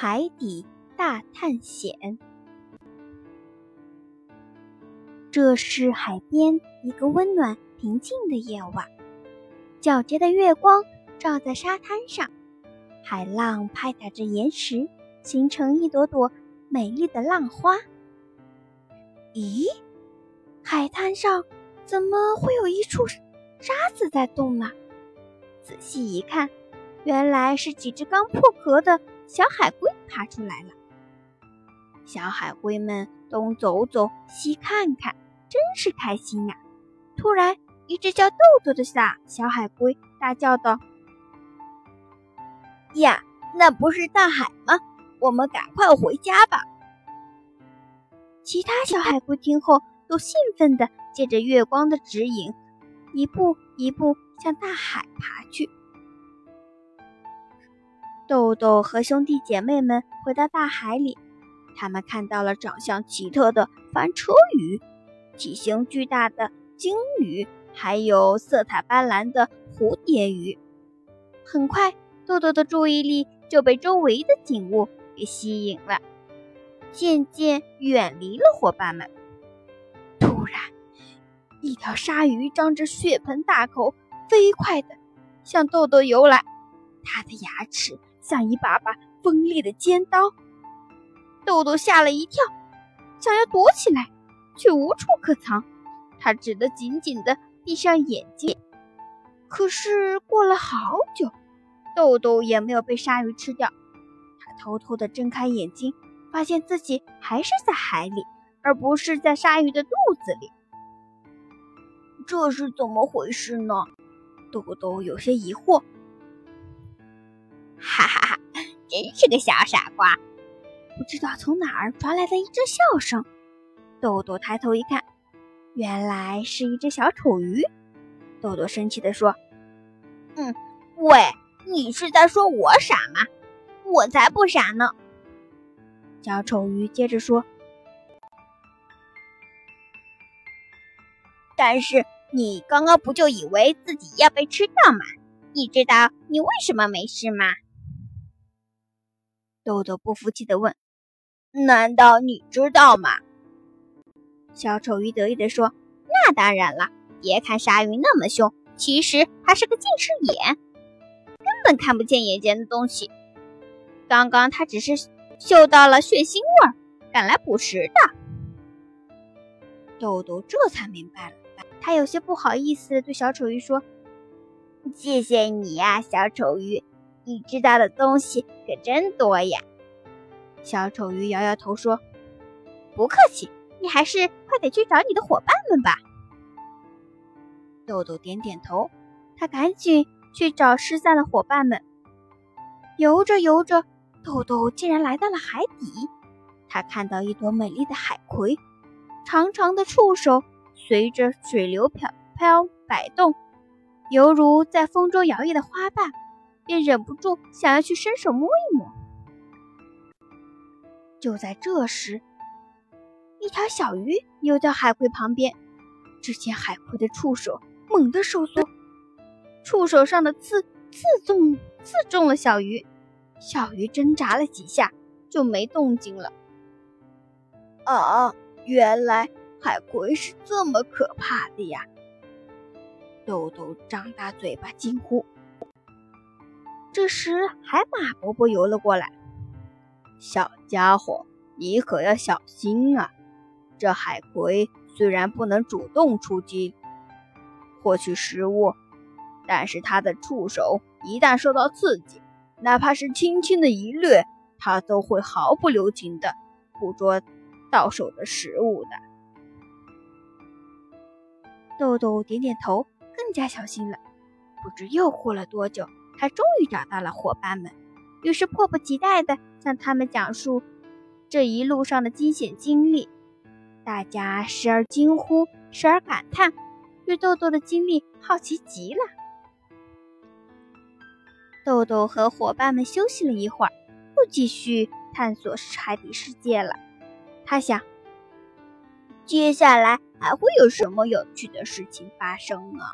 海底大探险。这是海边一个温暖平静的夜晚，皎洁的月光照在沙滩上，海浪拍打着岩石，形成一朵朵美丽的浪花。咦，海滩上怎么会有一处沙子在动呢？仔细一看，原来是几只刚破壳的。小海龟爬出来了，小海龟们东走走，西看看，真是开心呀！突然，一只叫豆豆的大小海龟大叫道：“呀，那不是大海吗？我们赶快回家吧！”其他小海龟听后都兴奋地借着月光的指引，一步一步向大海爬去。豆豆和兄弟姐妹们回到大海里，他们看到了长相奇特的翻车鱼、体型巨大的鲸鱼，还有色彩斑斓的蝴蝶鱼。很快，豆豆的注意力就被周围的景物给吸引了，渐渐远离了伙伴们。突然，一条鲨鱼张着血盆大口，飞快地向豆豆游来，它的牙齿。像一把把锋利的尖刀，豆豆吓了一跳，想要躲起来，却无处可藏。他只得紧紧地闭上眼睛。可是过了好久，豆豆也没有被鲨鱼吃掉。他偷偷地睁开眼睛，发现自己还是在海里，而不是在鲨鱼的肚子里。这是怎么回事呢？豆豆有些疑惑。哈哈哈，真是个小傻瓜！不知道从哪儿传来的一阵笑声。豆豆抬头一看，原来是一只小丑鱼。豆豆生气地说：“嗯，喂，你是在说我傻吗？我才不傻呢！”小丑鱼接着说：“但是你刚刚不就以为自己要被吃掉吗？你知道你为什么没事吗？”豆豆不服气地问：“难道你知道吗？”小丑鱼得意地说：“那当然了，别看鲨鱼那么凶，其实它是个近视眼，根本看不见眼前的东西。刚刚它只是嗅到了血腥味儿，赶来捕食的。”豆豆这才明白了，他有些不好意思对小丑鱼说：“谢谢你呀，小丑鱼。”你知道的东西可真多呀！小丑鱼摇摇头说：“不客气，你还是快点去找你的伙伴们吧。”豆豆点点头，他赶紧去找失散的伙伴们。游着游着，豆豆竟然来到了海底。他看到一朵美丽的海葵，长长的触手随着水流飘飘摆动，犹如在风中摇曳的花瓣。便忍不住想要去伸手摸一摸。就在这时，一条小鱼游到海葵旁边，只见海葵的触手猛地收缩，触手上的刺刺中刺中了小鱼，小鱼挣扎了几下就没动静了。啊，原来海葵是这么可怕的呀！豆豆张大嘴巴惊呼。这时，海马伯伯游了过来。小家伙，你可要小心啊！这海葵虽然不能主动出击获取食物，但是它的触手一旦受到刺激，哪怕是轻轻的一掠，它都会毫不留情的捕捉到手的食物的。豆豆点点头，更加小心了。不知又过了多久。他终于找到了伙伴们，于是迫不及待地向他们讲述这一路上的惊险经历。大家时而惊呼，时而感叹，对豆豆的经历好奇极了。豆豆和伙伴们休息了一会儿，又继续探索海底世界了。他想，接下来还会有什么有趣的事情发生呢？